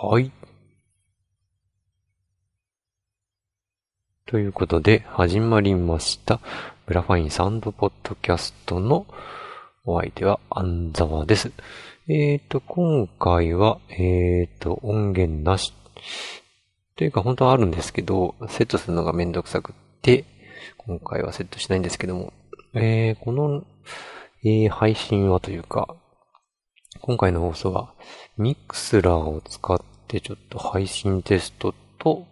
はい。ということで、始まりました。 GRAFAiN Sound Podcast のお相手は、アンザワです。えっ、ー、と、今回は、えっ、ー、と、音源なし。というか、本当はあるんですけど、セットするのがめんどくさくって、今回はセットしないんですけども、えー、この、えー、配信はというか、今回の放送は、ミクスラーを使ってちょっと配信テストと、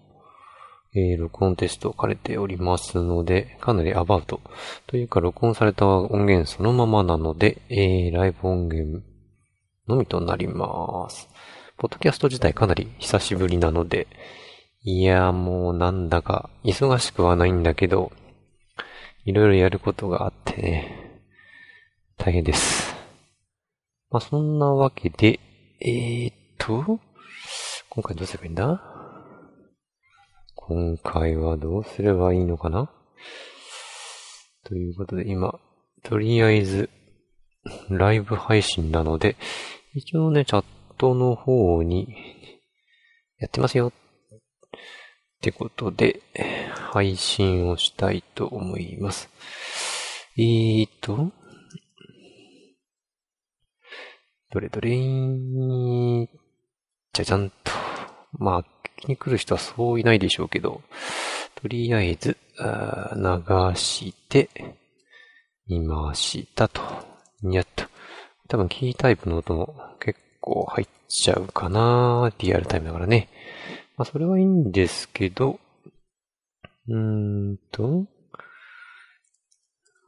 えー、録音テストを兼ねておりますので、かなりアバウト。というか、録音された音源そのままなので、えー、ライブ音源のみとなります。ポッドキャスト自体かなり久しぶりなので、いや、もうなんだか忙しくはないんだけど、いろいろやることがあってね、大変です。まあ、そんなわけで、えー、っと、今回どうすればいいんだ？今回はどうすればいいのかな？ということで今、とりあえず、ライブ配信なので、一応ね、チャットの方に、やってますよ。ってことで、配信をしたいと思います。えーと、どれどれーじゃじゃんと。まあ、聞きに来る人はそういないでしょうけど、とりあえず、流して、いましたと。にゃっと。多分キータイプの音も結構入っちゃうかなリアルタイムだからね。まあ、それはいいんですけど、うーんと、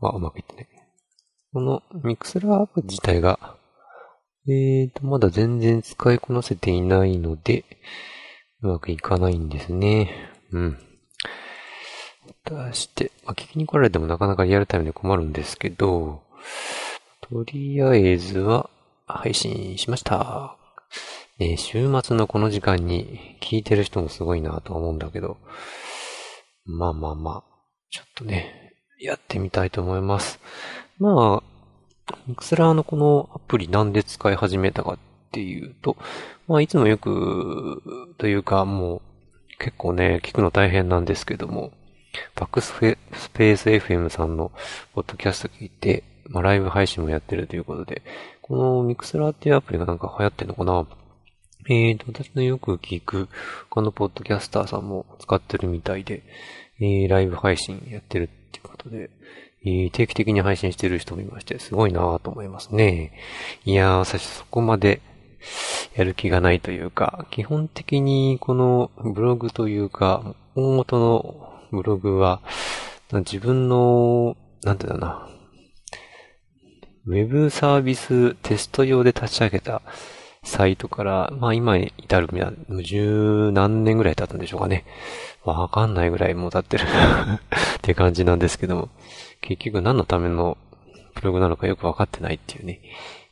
あ、うまくいってない。この Mixlr アプリ自体が、えーと、まだ全然使いこなせていないので、うまくいかないんですね。うん。出して、まあ、聞きに来られてもなかなかリアルタイムで困るんですけど、とりあえずは配信しました。ね、週末のこの時間に聞いてる人もすごいなと思うんだけど、まあまあまあ、ちょっとね、やってみたいと思います。まあ、クスラーのこのアプリなんで使い始めたかっていうと、まあいつもよく、というかもう結構ね、聞くの大変なんですけども、バックスペース FM さんのポッドキャスト聞いて、まあライブ配信もやってるということで、このミクスラーっていうアプリがなんか流行ってんのかな？えーと、私のよく聞く、他のポッドキャスターさんも使ってるみたいで、えー、ライブ配信やってるっていうことで、えー、定期的に配信してる人もいまして、すごいなぁと思いますね。いやー、私そこまでやる気がないというか、基本的にこのブログというか、大元のブログは、自分の、なんてだな、ウェブサービステスト用で立ち上げたサイトから、まあ今に至る十何年ぐらい経ったんでしょうかね。わかんないぐらいもう経ってる って感じなんですけども、結局何のためのブログなのかよくわかってないっていうね。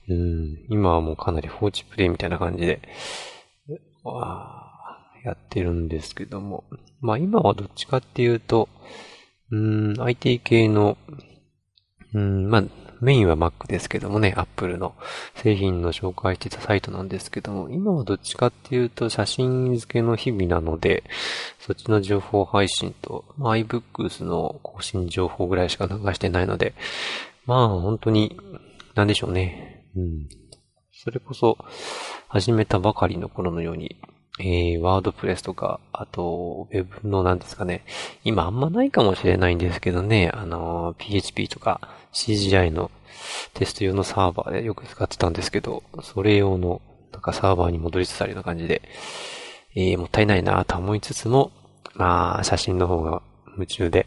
うん、今はもうかなり放置プレイみたいな感じで、やってるんですけども。まあ今はどっちかっていうと、うん、IT 系の、うん、まあメインは Mac ですけどもね、Apple の製品の紹介してたサイトなんですけども、今はどっちかっていうと写真付けの日々なので、そっちの情報配信と、まあ、iBooks の更新情報ぐらいしか流してないので、まあ本当に、なんでしょうね。うん。それこそ、始めたばかりの頃のように、えー、ワードプレスとか、あと、ウェブのなんですかね。今あんまないかもしれないんですけどね、あの、PHP とか CGI のテスト用のサーバーでよく使ってたんですけど、それ用の、なんかサーバーに戻りつつあるような感じで、えー、もったいないなと思いつつも、まあ、写真の方が夢中で、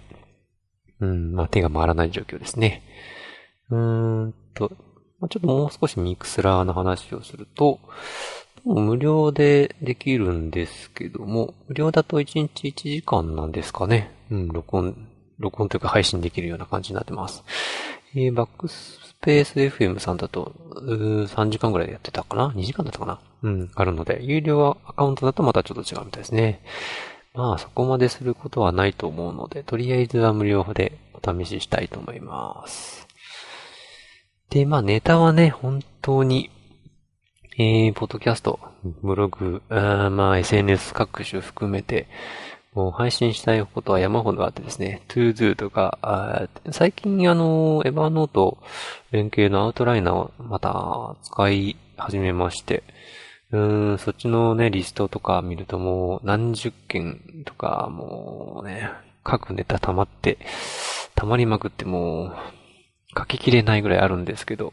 うん、まあ手が回らない状況ですね。うーんと、まあ、ちょっともう少しミクスラーの話をすると、無料でできるんですけども、無料だと1日1時間なんですかね。うん、録音、録音というか配信できるような感じになってます。えー、バックスペース FM さんだと、3時間ぐらいでやってたかな ?2 時間だったかな？うん、あるので、有料アカウントだとまたちょっと違うみたいですね。まあ、そこまですることはないと思うので、とりあえずは無料でお試ししたいと思います。で、まあ、ネタはね、本当にえー、ポッドキャスト、ブログ、あまあ SNS 各種含めて、もう配信したいことは山ほどあってですね、ToDo とか、最近あの、エヴァノート連携のアウトライナーをまた使い始めまして、うん、そっちのね、リストとか見るともう何十件とか、もうね、各ネタ溜まって、溜まりまくってもう、書ききれないぐらいあるんですけど、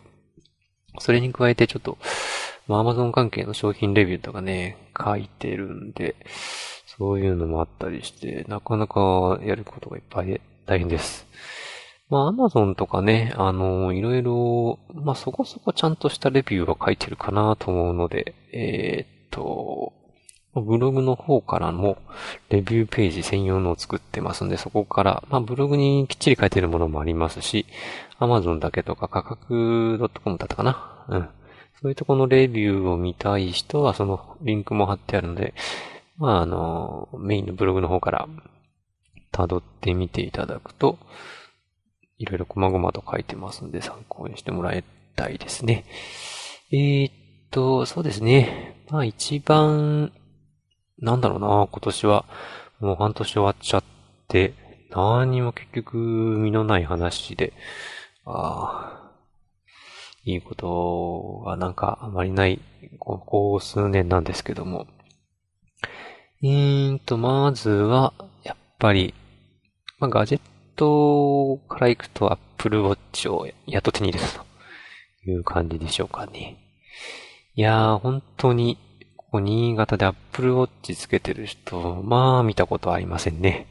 それに加えてちょっと、まあ、Amazon 関係の商品レビューとかね、書いてるんで、そういうのもあったりして、なかなかやることがいっぱいで大変です。まあ、アマゾンとかね、あの、いろいろ、まあ、そこそこちゃんとしたレビューは書いてるかなと思うので、えー、っと、ブログの方からもレビューページ専用のを作ってますんで、そこから、まあ、ブログにきっちり書いてるものもありますし、アマゾンだけとか価格 .com だったかな？うん。そういうとこのレビューを見たい人は、そのリンクも貼ってあるので、まあ、あの、メインのブログの方から辿ってみていただくと、いろいろ細々と書いてますんで参考にしてもらいたいですね。えー、っと、そうですね。まあ一番、なんだろうな、今年は、もう半年終わっちゃって、何も結局身のない話で、ああ、いいことはなんかあまりない、ここ数年なんですけども、えーと、まずは、やっぱり、まあ、ガジェットから行くと Apple Watch をやっと手に入れたという感じでしょうかね。いやー、本当に、ここ新潟で Apple Watch つけてる人、まあ見たことありませんね。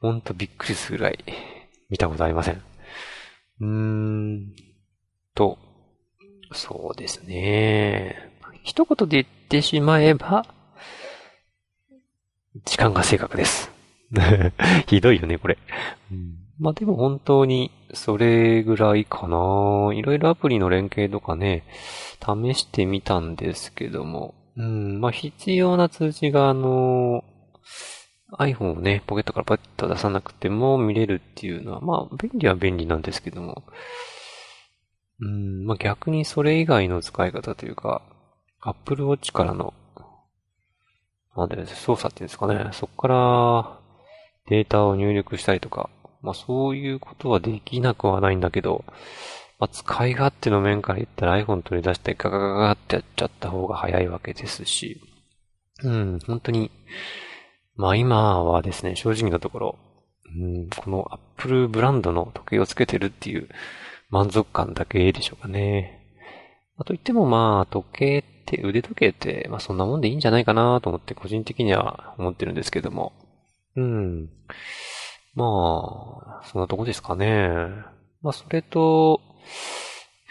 ほんとびっくりするぐらい見たことありません。うーんと、そうですね。一言で言ってしまえば、時間が正確です。ひどいよね、これ。うん、まあでも本当にそれぐらいかな。いろいろアプリの連携とかね、試してみたんですけども。うん、まあ必要な通知があの、iPhone をね、ポケットからパッと出さなくても見れるっていうのは、まあ便利は便利なんですけども。うん、まあ逆にそれ以外の使い方というか、Apple Watch からのなんで、操作っていうんですかね。そこからデータを入力したりとか、まあそういうことはできなくはないんだけど、まあ使い勝手の面から言ったら iPhone 取り出してガガガガってやっちゃった方が早いわけですし、うん、本当に、まあ今はですね、正直なところ、うん、この Apple ブランドの時計をつけてるっていう満足感だけでしょうかね。あと言ってもまあ時計って腕時計って、まあそんなもんでいいんじゃないかなと思って個人的には思ってるんですけども。うん。まあ、そんなとこですかね。まあそれと、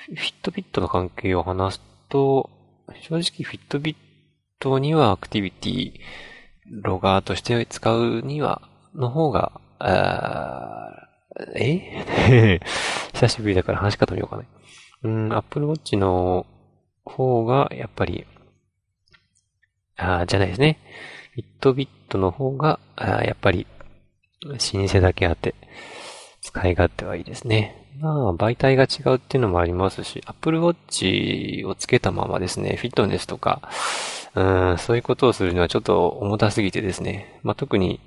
フィットビットの関係を話すと、正直フィットビットにはアクティビティ、ロガーとして使うには、の方が、え？久しぶりだから話し方見ようかね。うん、Apple Watch の方が、やっぱり、あじゃないですね。ビットビットの方が、あやっぱり、老舗だけあって、使い勝手はいいですね。まあ、媒体が違うっていうのもありますし、Apple Watch をつけたままですね、フィットネスとか、うん、そういうことをするにはちょっと重たすぎてですね、まあ特に、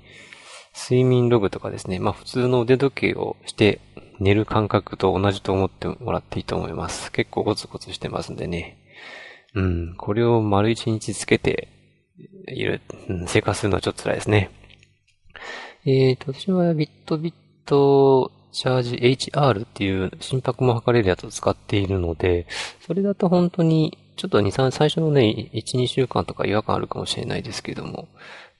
睡眠ログとかですね、まあ普通の腕時計をして寝る感覚と同じと思ってもらっていいと思います。結構ゴツゴツしてますんでね。うん、これを丸一日つけている、うん、生活するのはちょっと辛いですね。えーと、私はビットビットチャージ HR っていう心拍も測れるやつを使っているので、それだと本当にちょっと2、3、最初のね、1、2週間とか違和感あるかもしれないですけども、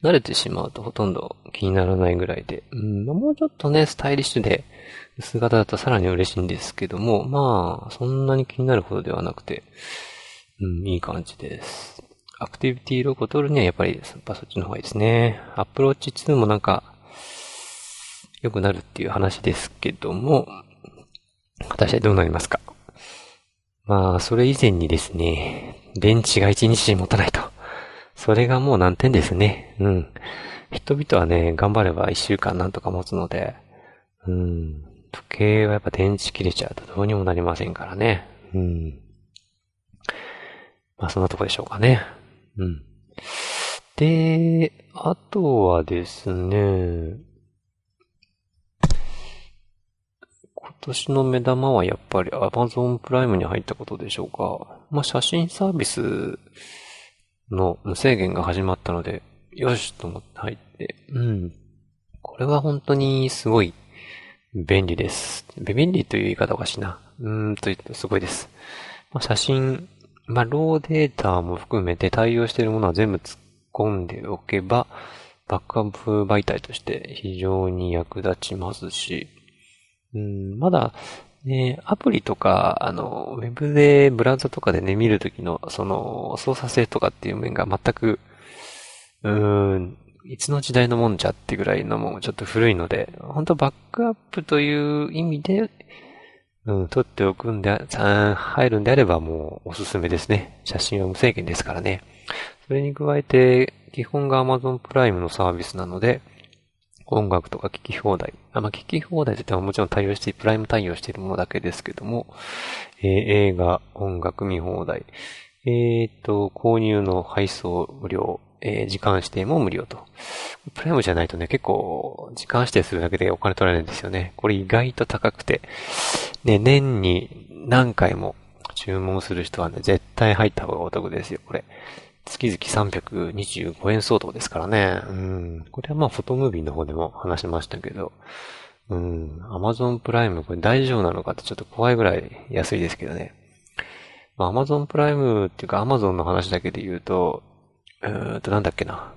慣れてしまうとほとんど気にならないぐらいで、うん、もうちょっとね、スタイリッシュで、薄型だとさらに嬉しいんですけども、まあ、そんなに気になるほどではなくて、うん、いい感じです。アクティビティログを取るにはやっぱり、やっぱそっちの方がいいですね。アプローチ2もなんか、良くなるっていう話ですけども、果たしてどうなりますか？まあ、それ以前にですね、電池が1日持たないと。それがもう難点ですね。うん。人々はね、頑張れば1週間なんとか持つので、うん。時計はやっぱ電池切れちゃうとどうにもなりませんからね。うん。まあそんなとこでしょうかね。うん。で、あとはですね、今年の目玉はやっぱり Amazon プライムに入ったことでしょうか。まあ写真サービスの無制限が始まったので、よしと思って入って、うん。これは本当にすごい便利です。便利という言い方おかしいな。うーんと言ってすごいです。まあ、写真、まあ、ローデータも含めて対応しているものは全部突っ込んでおけば、バックアップ媒体として非常に役立ちますし、うん、まだ、ね、アプリとか、あの、ウェブで、ブラウザとかでね、見るときの、その、操作性とかっていう面が全く、うーん、いつの時代のもんじゃってぐらいのもちょっと古いので、本当バックアップという意味で、うん、撮っておくんで、入るんであればもうおすすめですね。写真は無制限ですからね。それに加えて、基本が Amazon プライムのサービスなので、音楽とか聞き放題。あ、まあ、聞き放題といってももちろん対応して、プライム対応しているものだけですけども、えー、映画、音楽見放題。えっ、と、購入の配送無料。えー、時間指定も無料と。プライムじゃないとね、結構、時間指定するだけでお金取られるんですよね。これ意外と高くて。ね、年に何回も注文する人はね、絶対入った方がお得ですよ、これ。月々325円相当ですからね。うん。これはまあ、フォトムービーの方でも話しましたけど、うん。 Amazon Prime これ大丈夫なのかってちょっと怖いぐらい安いですけどね。まあ、 Amazon Prime っていうかアマゾンの話だけで言うと、えーんと、なんだっけな。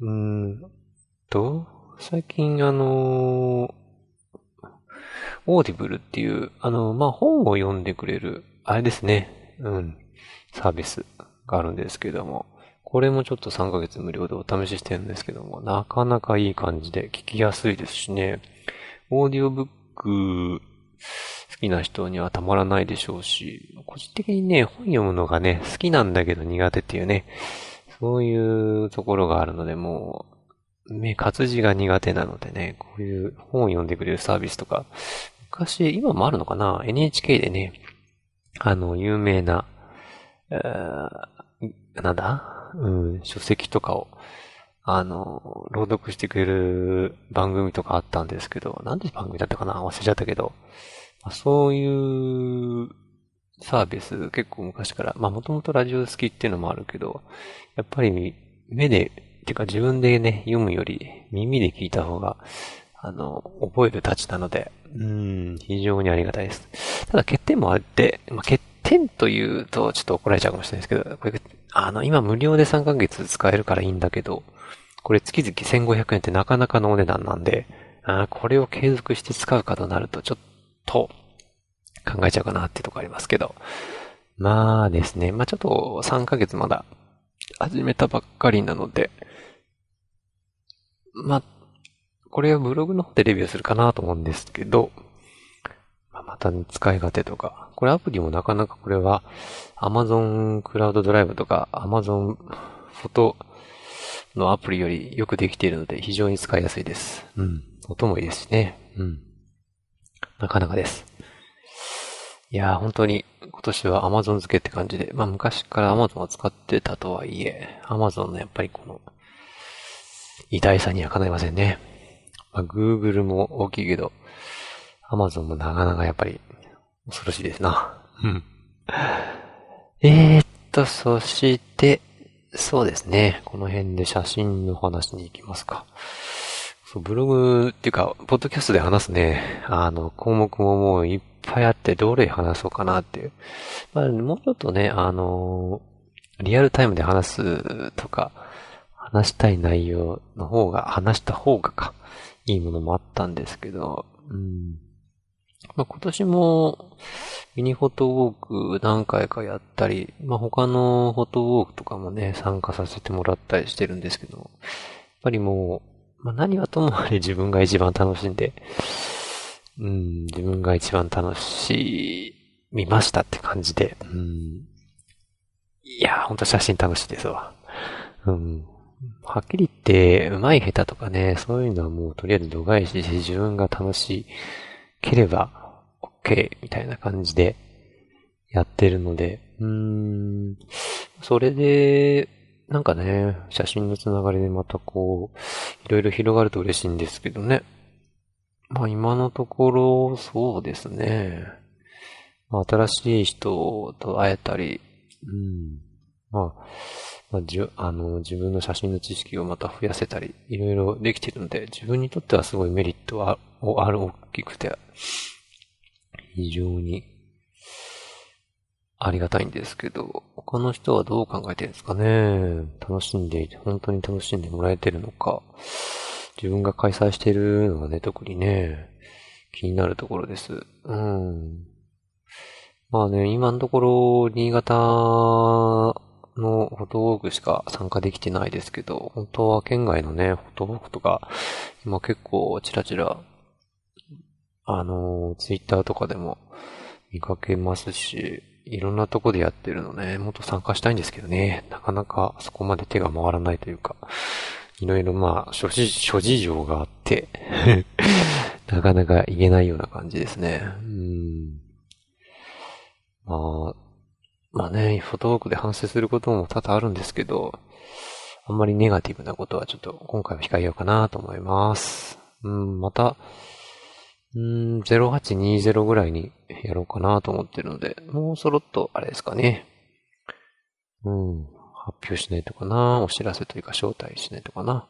うーんと、最近あのー、 Audible っていう、あの、まあ、本を読んでくれる、あれですね。うん。サービスがあるんですけども、これもちょっと3ヶ月無料でお試ししてるんですけども、なかなかいい感じで聞きやすいですしね。オーディオブック好きな人にはたまらないでしょうし、個人的にね、本読むのがね、好きなんだけど苦手っていうね、そういうところがあるので、もう、目活字が苦手なのでね、こういう本を読んでくれるサービスとか、昔、今もあるのかな ?NHK でね、あの、有名な、なんだ？うん、書籍とかを、あの、朗読してくれる番組とかあったんですけど、なんで番組だったかな？忘れちゃったけど、そういうサービス結構昔から、まあもともとラジオ好きっていうのもあるけど、やっぱり目で、てか自分でね、読むより耳で聞いた方が、あの、覚えるたちなので、うん、非常にありがたいです。ただ欠点もあって、まあ、欠点というとちょっと怒られちゃうかもしれないですけど、これ、あの、今無料で3ヶ月使えるからいいんだけど、これ月々1500円ってなかなかのお値段なんで、あこれを継続して使うかとなると、ちょっと、考えちゃうかなっていうとこありますけど。まあですね。まあちょっと3ヶ月まだ始めたばっかりなので、まあ、これはブログの方でレビューするかなと思うんですけど、ま、た、使い勝手とか、これアプリもなかなかこれは Amazon クラウドドライブとか Amazon フォトのアプリよりよくできているので非常に使いやすいです。うん。音もいいですしね。うん。なかなかです。いやー、本当に今年は Amazon 付けって感じで、まあ昔から Amazon は使ってたとはいえ、Amazon のやっぱりこの偉大さにはかないませんね。まあ、Google も大きいけど、Amazon もなかなかやっぱり恐ろしいですな。うん。えーっと、そして、そうですね。この辺で写真の話に行きますか。そう、ブログっていうか、ポッドキャストで話すね、あの、項目ももういっぱいあって、どれ話そうかなっていう。まあ、もうちょっとね、あのリアルタイムで話すとか、話したい内容の方が、話した方がか、いいものもあったんですけど、うん。まあ、今年も、ミニフォトウォーク何回かやったり、まあ、他のフォトウォークとかもね、参加させてもらったりしてるんですけど、やっぱりもう、まあ、何はともあれ 自分が一番楽しんで、うん、自分が一番楽しみましたって感じで、うん、いや、ほんと写真楽しいですわ。うん、はっきり言って、上手い下手とかね、そういうのはもうとりあえず度外視し、自分が楽しいければ OK みたいな感じでやってるので、うーん、それで、なんかね、写真のつながりでまたこう、いろいろ広がると嬉しいんですけどね。まあ今のところ、そうですね。まあ新しい人と会えたり、うん。まあ、まあ、じゅ、あの、自分の写真の知識をまた増やせたり、いろいろできてるので、自分にとってはすごいメリットは、ある、大きくて、非常にありがたいんですけど、他の人はどう考えてるんですかね？楽しんでいて、本当に楽しんでもらえてるのか、自分が開催してるのがね、特にね、気になるところです。うん。まあね、今のところ、新潟のフォトウォークしか参加できてないですけど、本当は県外のね、フォトウォークとか、今結構チラチラ、あの、ツイッターとかでも見かけますし、いろんなとこでやってるのね、もっと参加したいんですけどね、なかなかそこまで手が回らないというか、いろいろまあ、諸事諸事情があって なかなか言えないような感じですね。うん。まあ、まあね、フォトウォークで反省することも多々あるんですけど、あんまりネガティブなことはちょっと今回は控えようかなと思います。うん、また、うん、0820ぐらいにやろうかなと思ってるので、もうそろっと、あれですかね。うん、発表しないとかな、お知らせというか招待しないとかな。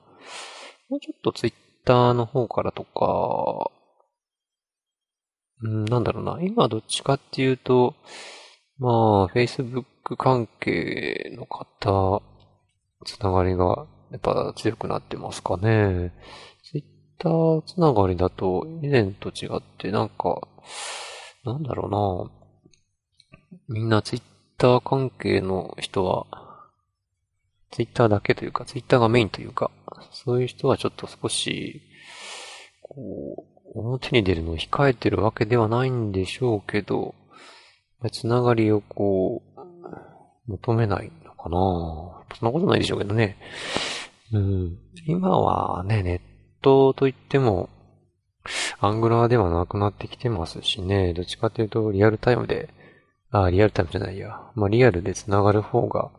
もうちょっとツイッターの方からとか、うん、なんだろうな。今どっちかっていうと、まあ、Facebook 関係の方、つながりがやっぱ強くなってますかね。ターつながりだと、以前と違って、なんか、なんだろうなみんなツイッター関係の人は、ツイッターだけというか、ツイッターがメインというか、そういう人はちょっと少し、こう、表に出るのを控えてるわけではないんでしょうけど、つながりをこう、求めないのかなそんなことないでしょうけどね。うん。今はね、ネットといっても、アングラーではなくなってきてますしね、どっちかというとリアルタイムで、あ、リアルタイムじゃないや。まあ、リアルで繋がる方が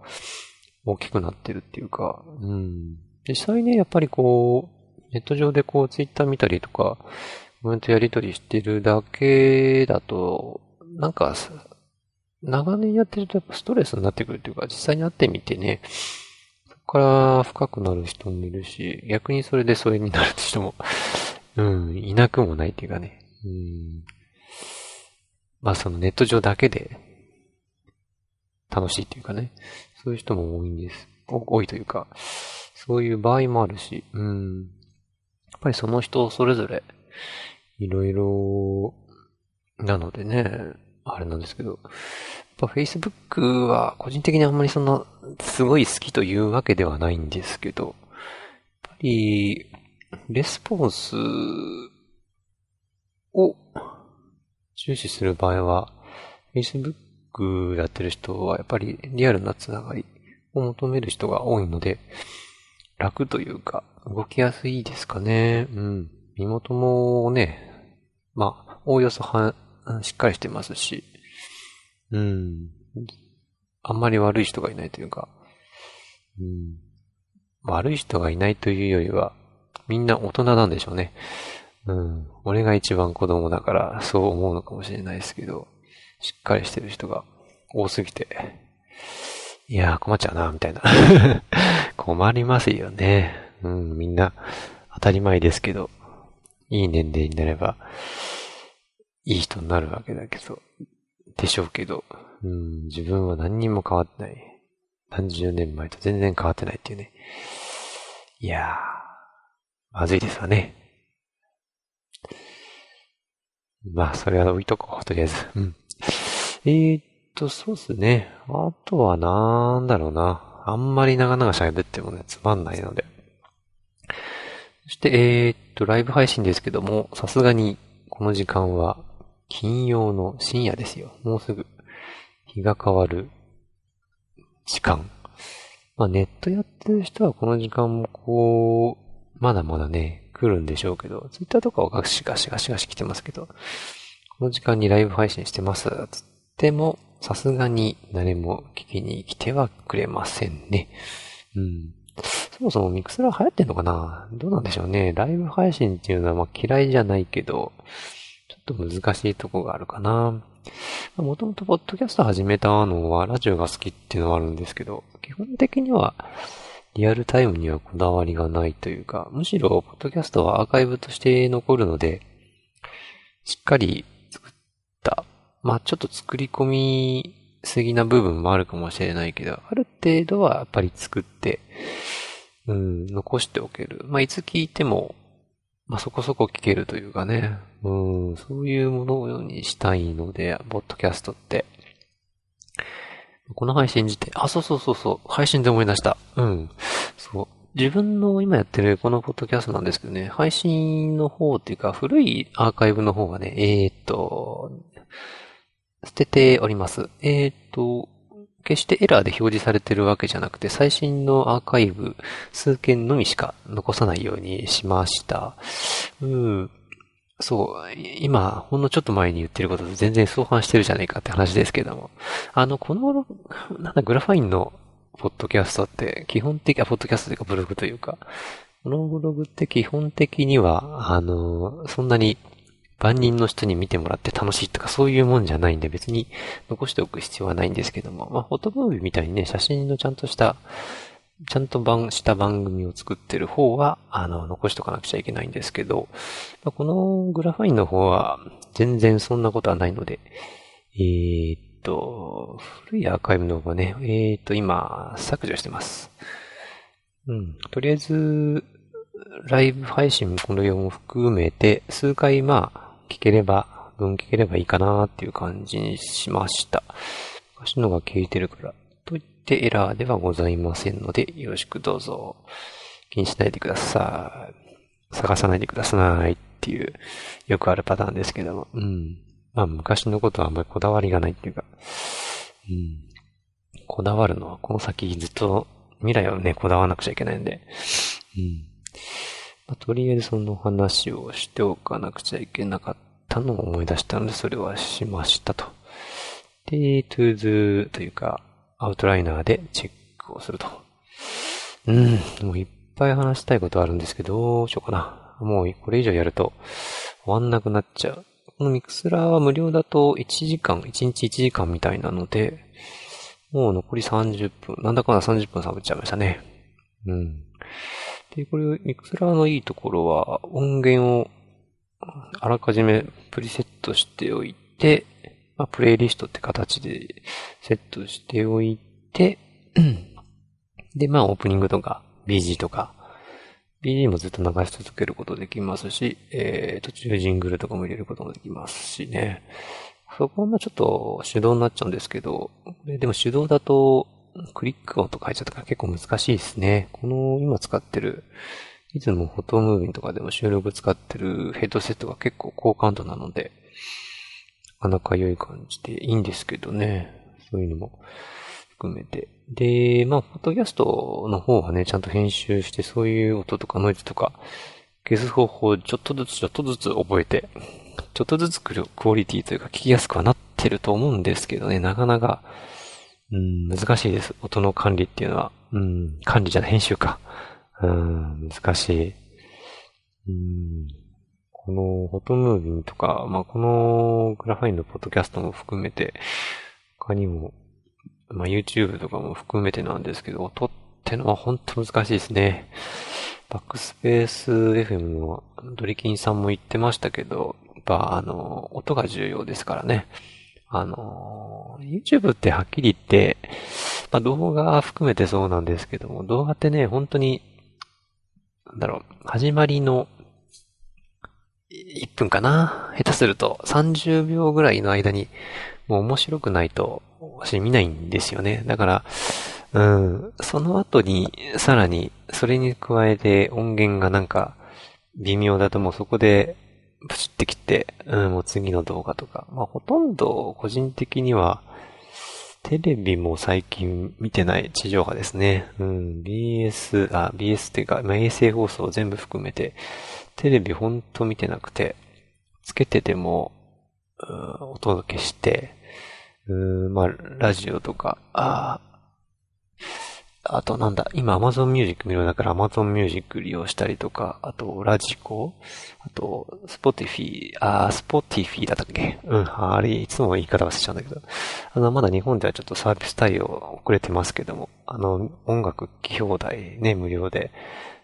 大きくなってるっていうか、うん。実際ね、やっぱりこう、ネット上でこう、ツイッター見たりとか、コメントやり取りしてるだけだと、なんか、長年やってるとやっぱストレスになってくるっていうか、実際に会ってみてね、そこから深くなる人もいるし、逆にそれで疎遠になる人も うん、いなくもないっていうかね。うん。まあそのネット上だけで楽しいっていうかね。そういう人も多いんです。多いというか、そういう場合もあるし、うん。やっぱりその人それぞれ、いろいろ、なのでね、あれなんですけど、やっぱ Facebook は個人的にあんまりそんなすごい好きというわけではないんですけど、やっぱり、レスポンスを重視する場合は、Facebook やってる人はやっぱりリアルなつながりを求める人が多いので、楽というか、動きやすいですかね。うん。身元もね、まあ、おおよそは、しっかりしてますし、うん。あんまり悪い人がいないというか、うん。悪い人がいないというよりは、みんな大人なんでしょうね。うん。俺が一番子供だからそう思うのかもしれないですけど、しっかりしてる人が多すぎて、いやー困っちゃうな、みたいな。困りますよね。うん、みんな当たり前ですけど、いい年齢になれば、いい人になるわけだけど、でしょうけど、うん、自分は何にも変わってない。何十年前と全然変わってないっていうね。いやー、まずいですわね。まあ、それは置いとこう、とりあえず。うん。えー、っと、そうっすね。あとはなんだろうな。あんまり長々喋ってもね、つまんないので。そして、えー、っと、ライブ配信ですけども、さすがにこの時間は金曜の深夜ですよ。もうすぐ日が変わる時間。まあネットやってる人はこの時間もこう、まだまだね、来るんでしょうけど、ツイッターとかはガシガシガシガシ来てますけど、この時間にライブ配信してます、つっても、さすがに誰も聞きに来てはくれませんね。うん。そもそもミクスラー流行ってんのかな？どうなんでしょうね。ライブ配信っていうのはま嫌いじゃないけど、と難しいとこがあるかな。もともとポッドキャスト始めたのはラジオが好きっていうのはあるんですけど、基本的にはリアルタイムにはこだわりがないというか、むしろポッドキャストはアーカイブとして残るので、しっかり作った、まあちょっと作り込みすぎな部分もあるかもしれないけど、ある程度はやっぱり作って、うん、残しておける。まあ、いつ聞いても、まあ、そこそこ聞けるというかね、うん、そういうものにしたいので、ボッドキャストって。この配信自体、あ、そうそうそうそう、配信で思い出した。うん。そう。自分の今やってるこのポッドキャストなんですけどね、配信の方っていうか、古いアーカイブの方がね、えー、っと、捨てております。えー、っと、決してエラーで表示されてるわけじゃなくて、最新のアーカイブ数件のみしか残さないようにしました。うん。そう、今、ほんのちょっと前に言ってることと全然相反してるじゃないかって話ですけども。あの、この、なんだ、グラファインのポッドキャストって基本的、あ、ポッドキャストというかブログというか、このブログって基本的には、あの、そんなに万人の人に見てもらって楽しいとかそういうもんじゃないんで別に残しておく必要はないんですけども、まあ、フォトムービーみたいにね、写真のちゃんとした、ちゃんと番した番組を作ってる方は、あの、残しとかなくちゃいけないんですけど、まあ、このグラファインの方は全然そんなことはないので、えー、っと、古いアーカイブの方はね、えー、っと、今、削除してます。うん。とりあえず、ライブ配信この4も含めて、数回まあ、聞ければ、分聞ければいいかなっていう感じにしました。昔のが聞いてるから。といってエラーではございませんので、よろしくどうぞ。気にしないでください。探さないでくださいっていう、よくあるパターンですけども。うん。まあ昔のことはあんまりこだわりがないっていうか、うん。こだわるのはこの先ずっと未来をね、こだわらなくちゃいけないんで。うん。まあ、とりあえずその話をしておかなくちゃいけなかったのを思い出したので、それはしましたと。で、トゥーズというか、アウトライナーでチェックをすると。うん、もういっぱい話したいことあるんですけど、どうしようかな。もうこれ以上やると終わんなくなっちゃう。この Mixlr は無料だと1時間、1日1時間みたいなので、もう残り30分、なんだかんだ30分サボっちゃいましたね。うん。で、これ、ミクスラーのいいところは、音源をあらかじめプリセットしておいて、まあ、プレイリストって形でセットしておいて、で、まあ、オープニングとか、BG とか、BG もずっと流し続けることできますし、えー、途中ジングルとかも入れることもできますしね。そこはまちょっと手動になっちゃうんですけど、でも手動だと、クリック音と書いちゃったから結構難しいですね。この今使ってる、いつもフォトムービンとかでも収録使ってるヘッドセットが結構高感度なので、なかなか良い感じでいいんですけどね。そういうのも含めて。で、まあ、フォトキャストの方はね、ちゃんと編集して、そういう音とかノイズとか、消す方法をちょっとずつちょっとずつ覚えて、ちょっとずつクオリティというか聞きやすくはなってると思うんですけどね、なかなかうん、難しいです。音の管理っていうのは。うん、管理じゃない、編集か。うん、難しい。うん、この、フォトムービンとか、まあ、このグラファインのポッドキャストも含めて、他にも、まあ、YouTube とかも含めてなんですけど、音ってのは本当難しいですね。バックスペース FM のドリキンさんも言ってましたけど、やっぱあの、音が重要ですからね。あの、YouTube ってはっきり言って、まあ動画含めてそうなんですけども、動画ってね、本当に、なんだろう、始まりの1分かな？下手すると30秒ぐらいの間に、もう面白くないと、私見ないんですよね。だから、うん、その後に、さらに、それに加えて音源がなんか、微妙だともうそこでプチってきて、うん、もう次の動画とか。まあ、ほとんど個人的には、テレビも最近見てない地上波ですね。うん、BS、あ、BS っていうか、まあ、衛星放送全部含めて、テレビほんと見てなくて、つけてても、うん、音が消して、うん、まあ、ラジオとか、あああとなんだ、今 Amazon Music 見るだから Amazon Music 利用したりとか、あとラジコ、あと Spotify、あ、Spotify だったっけ？うん、あれ、いつも言い方忘れちゃうんだけど、あの、まだ日本ではちょっとサービス対応遅れてますけども、あの、音楽聴き放題ね、無料で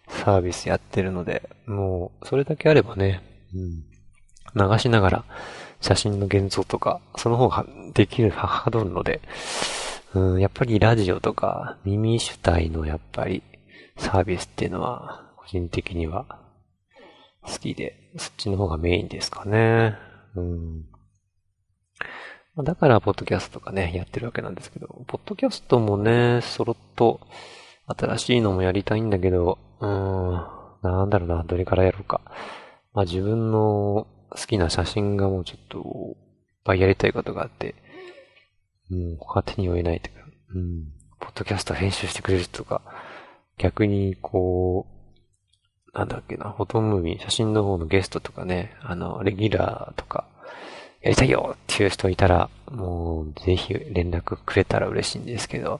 サービスやってるので、もう、それだけあればね、うん、流しながら写真の現像とか、その方ができる、はどるので、うん、やっぱりラジオとか耳主体のやっぱりサービスっていうのは個人的には好きで、そっちの方がメインですかね。うん。だから、ポッドキャストとかね、やってるわけなんですけど、ポッドキャストもね、そろっと新しいのもやりたいんだけど、うん、なんだろうな、どれからやろうか。まあ自分の好きな写真がもうちょっと、いっぱいやりたいことがあって、うん、他手に負えないというか、うん、ポッドキャスト編集してくれる人とか、逆にこう、なんだっけな、フォトムービー、写真の方のゲストとかね、あの、レギュラーとか、やりたいよっていう人いたら、もう、ぜひ連絡くれたら嬉しいんですけど、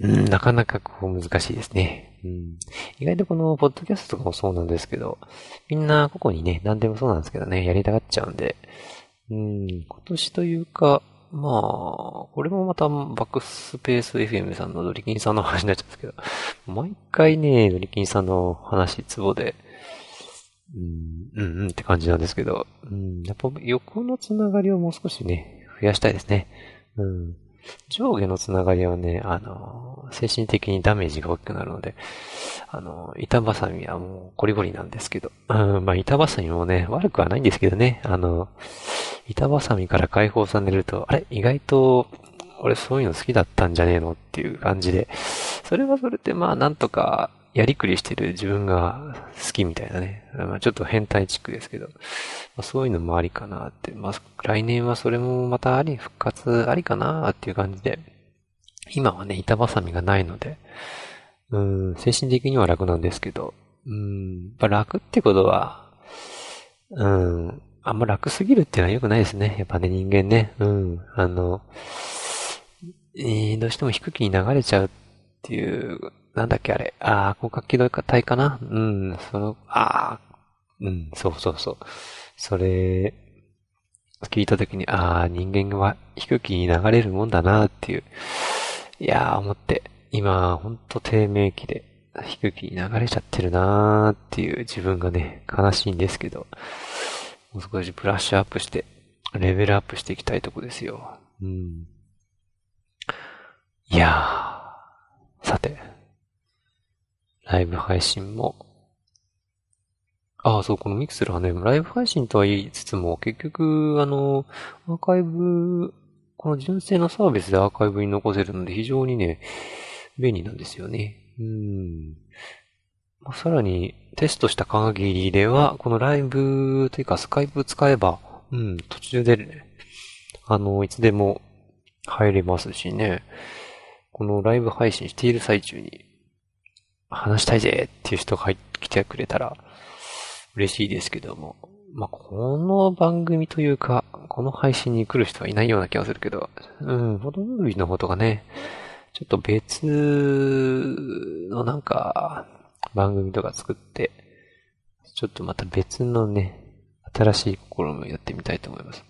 うん、なかなかこう難しいですね。うん、意外とこのポッドキャストとかもそうなんですけど、みんなここにね、何でもそうなんですけどね、やりたがっちゃうんで、うん、今年というか、まあ、これもまたバックスペース FM さんのドリキンさんの話になっちゃうんですけど、毎回ね、ドリキンさんの話、ツボで、うん、うん、うんって感じなんですけど、うん、やっぱ横のつながりをもう少しね、増やしたいですね。うん。上下のつながりはね、あの、精神的にダメージが大きくなるので、あの、板挟みはもうゴリゴリなんですけど、うん、まあ板挟みもね、悪くはないんですけどね、あの、板挟みから解放されると、あれ意外と、俺そういうの好きだったんじゃねえのっていう感じで、それはそれでまあなんとかやりくりしてる自分が好きみたいなね。まあちょっと変態チックですけど、まあ、そういうのもありかなって。まあ来年はそれもまたあり、復活ありかなっていう感じで、今はね、板挟みがないので、うん、精神的には楽なんですけど、うん、やっ楽ってことは、うん、あんま楽すぎるっていうのは良くないですね。やっぱね、人間ね。うん。あの、えー、どうしても低気に流れちゃうっていう、なんだっけあれ。ああ、広角機動体かな？うん、その、ああ、うん、そうそうそう。それ、聞いたときに、ああ、人間は低気に流れるもんだなっていう、いやー思って、今、ほんと低迷期で、低気に流れちゃってるなーっていう自分がね、悲しいんですけど、もう少しブラッシュアップして、レベルアップしていきたいとこですよ。うん。いやー、さて、ライブ配信も、ああ、そう、このミクスルはね、ライブ配信とは言いつつも、結局、あの、アーカイブ、この純正のサービスでアーカイブに残せるので、非常にね、便利なんですよね。うん。まあ、さらに、テストした限りでは、このライブというかスカイプ使えば、うん、途中で、ね、あの、いつでも入れますしね、このライブ配信している最中に、話したいぜっていう人が入ってきてくれたら、嬉しいですけども、まあ、この番組というか、この配信に来る人はいないような気がするけど、うん、フォトムービーのことがね、ちょっと別のなんか、番組とか作って、ちょっとまた別のね、新しい試みをやってみたいと思います。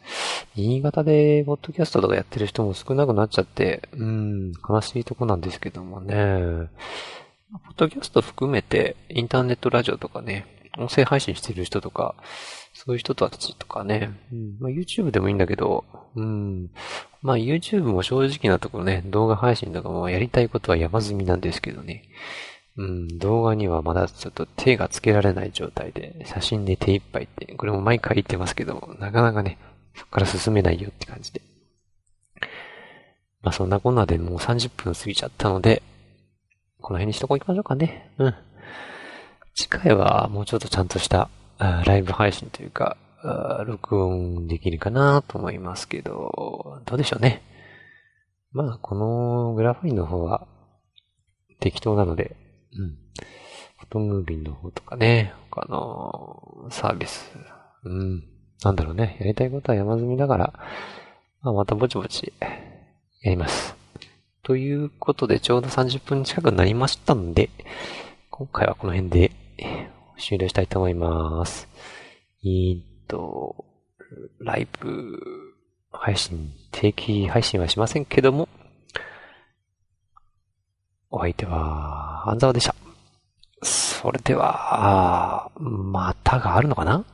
新潟で、ポッドキャストとかやってる人も少なくなっちゃって、うん、悲しいとこなんですけどもね。ポッドキャスト含めて、インターネットラジオとかね、音声配信してる人とか、そういう人たちとかね、うんまあ、YouTube でもいいんだけど、うん、まあ YouTube も正直なところね、動画配信とかもやりたいことは山積みなんですけどね。うん、動画にはまだちょっと手がつけられない状態で、写真で手一杯って、これも毎回言ってますけど、なかなかね、そこから進めないよって感じで。まあそんなこんなでもう30分過ぎちゃったので、この辺にしとこう行きましょうかね。うん。次回はもうちょっとちゃんとしたライブ配信というか、録音できるかなと思いますけど、どうでしょうね。まあ、このグラファインの方は適当なので、うん。フォトムービンの方とかね、他のサービス。うん。なんだろうね。やりたいことは山積みだから、まあ、またぼちぼちやります。ということで、ちょうど30分近くなりましたんで、今回はこの辺で終了したいと思います。えー、っと、ライブ配信、定期配信はしませんけども、お相手は、半沢でした。それでは、またがあるのかな？